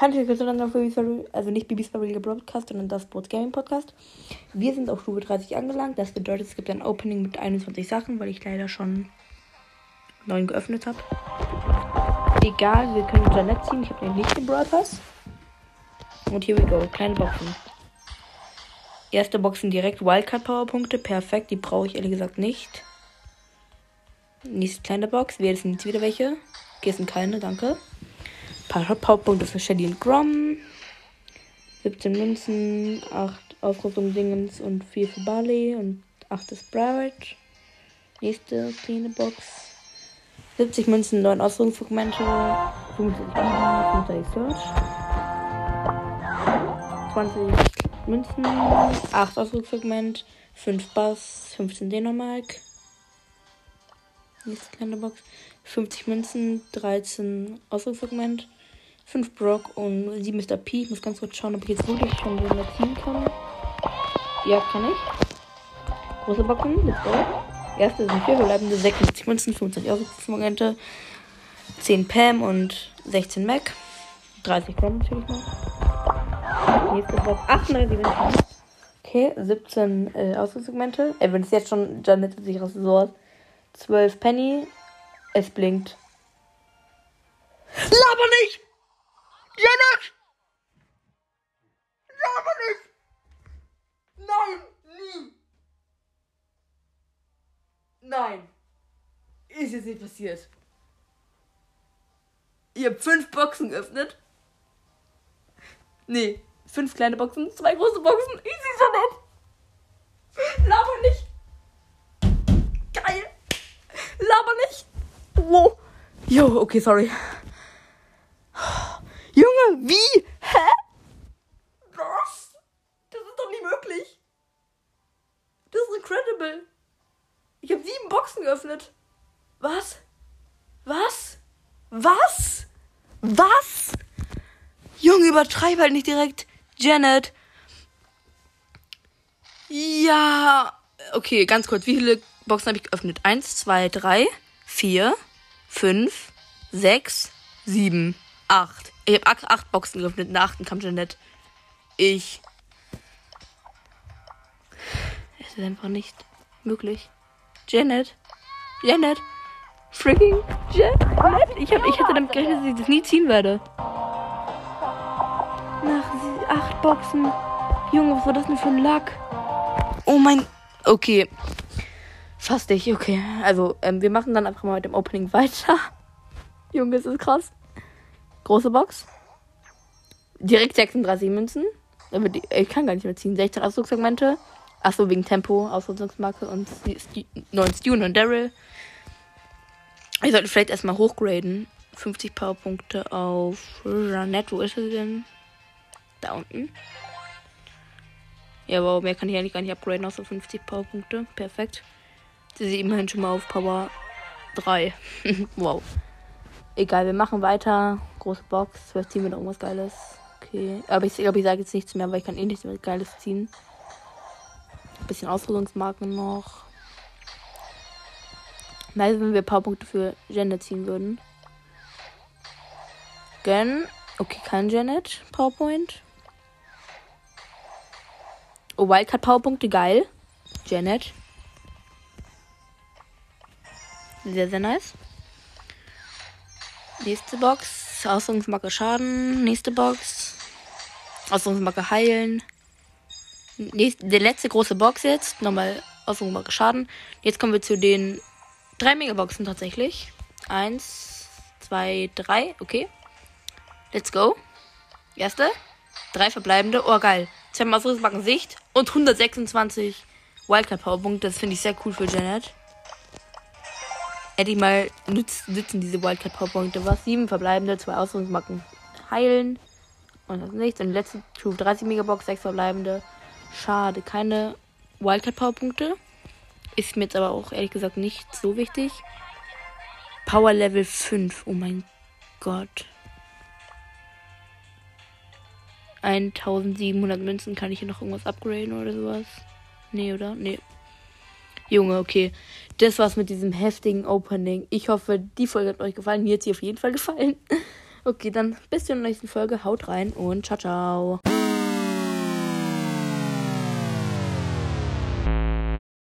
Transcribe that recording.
Hallo, willkommen also nicht Bibis Barriga Broadcast, sondern das Sports Gaming Podcast. Wir sind auf Stufe 30 angelangt. Das bedeutet, es gibt ein Opening mit 21 Sachen, weil ich leider schon 9 geöffnet habe. Egal, wir können Janet ziehen. Ich habe nämlich nicht den Pass. Und here we go. Kleine Boxen. Erste Boxen direkt Wildcard Powerpunkte. Perfekt. Die brauche ich ehrlich gesagt nicht. Nächste kleine Box. Wir sind jetzt wieder welche. Okay, sind keine, danke paar Powerpunkte für Shelly und Grom. 17 Münzen, 8 Ausrüstung Dingens und 4 für Barley und 8 ist Barrett. Nächste kleine Box. 70 Münzen, 9 Ausrüstungsfragmente, 25 Amber, 25 Search. 20 Münzen, 8 Ausrüstungsfragment, 5 Bass, 15 Dänemark. Nächste kleine Box. 50 Münzen, 13 Ausrüstungsfragment. 5 Brock und 7 Mr. P. Ich muss ganz kurz schauen, ob ich jetzt wirklich schon so ziehen kann. Ja, kann ich. Große Boxen, let's go. Erste sind 4 verbleibende, 76 Münzen, 25 Ausrüstungsmomente, 10 Pam und 16 Mac. 30 Chrome natürlich noch. Nächste Box, 38 Münzen. Okay, 17 äh, Ausrüstungsmomente. Äh, wenn es jetzt schon Janet sich raus so aus. 12 Penny. Es blinkt. Laber nicht! Laber nicht! Nein, nie! Nein! Ist jetzt nicht passiert. Ihr habt fünf Boxen geöffnet. Nee, fünf kleine Boxen, zwei große Boxen. Easy, Janet! Laber nicht! Geil! Laber nicht! Wow! Jo, okay, sorry. Junge, wie? Hä? Was? Das ist doch nicht möglich. Das ist incredible. Ich habe sieben Boxen geöffnet. Was? Was? Was? Was? Junge, übertreib halt nicht direkt. Janet. Ja. Okay, ganz kurz. Wie viele Boxen habe ich geöffnet? Eins, zwei, drei, vier, fünf, sechs, sieben, acht. Ich habe acht, Boxen geöffnet. In der achten kam Janet. Ich. Es ist einfach nicht möglich. Janet. Janet. Freaking Janet. Ich, hab, ich hätte damit gerechnet, dass ich das nie ziehen werde. Nach acht Boxen. Junge, was war das denn für ein Lack? Oh mein. Okay. Fast nicht, okay. Also, ähm, wir machen dann einfach mal mit dem Opening weiter. Junge, ist das krass. Große Box. Direkt 36 Münzen. Ich kann gar nicht mehr ziehen. 16 Ausdruckssegmente. Achso, wegen Tempo, Ausrüstungsmarke und 9 Stune und Daryl. Ich sollte vielleicht erstmal hochgraden. 50 Powerpunkte auf Jeanette. Wo ist sie denn? Da unten. Ja, wow, mehr kann ich eigentlich gar nicht upgraden, außer 50 Powerpunkte. Perfekt. Sie ist immerhin schon mal auf Power 3. wow. Egal, wir machen weiter. Große Box. Vielleicht ziehen wir noch irgendwas Geiles. Okay. Aber ich glaube, ich sage jetzt nichts mehr, weil ich kann eh nichts mehr Geiles ziehen. Ein bisschen Ausrüstungsmarken noch. Nice, wenn wir ein paar Punkte für Janet ziehen würden. Gönn. Okay, kein Janet. PowerPoint. Oh, Wildcard Powerpunkte, geil. Janet. Sehr, sehr nice. Nächste Box. Ausrüstungsmarke Schaden. Nächste Box. Ausrüstungsmarke heilen. Nächste, der letzte große Box jetzt. Nochmal Ausrüstungsmarke Schaden. Jetzt kommen wir zu den drei Megaboxen tatsächlich. Eins, zwei, drei. Okay. Let's go. Erste. Drei verbleibende. Oh, geil. Zwei Ausrüstungsmarken Sicht. Und 126 Wildcard Powerpunkte. Das finde ich sehr cool für Janet. Hätte ich mal nütz, nützen diese Wildcard Powerpunkte. Was? Sieben verbleibende, zwei Ausrüstungsmarken heilen. Und das nichts. Und letzte Stufe 30 Megabox, sechs verbleibende. Schade, keine Wildcard Powerpunkte. Ist mir jetzt aber auch ehrlich gesagt nicht so wichtig. Power Level 5. Oh mein Gott. 1700 Münzen. Kann ich hier noch irgendwas upgraden oder sowas? Nee, oder? Nee. Junge, okay. Das war's mit diesem heftigen Opening. Ich hoffe, die Folge hat euch gefallen. Mir hat sie auf jeden Fall gefallen. Okay, dann bis zur nächsten Folge. Haut rein und ciao, ciao.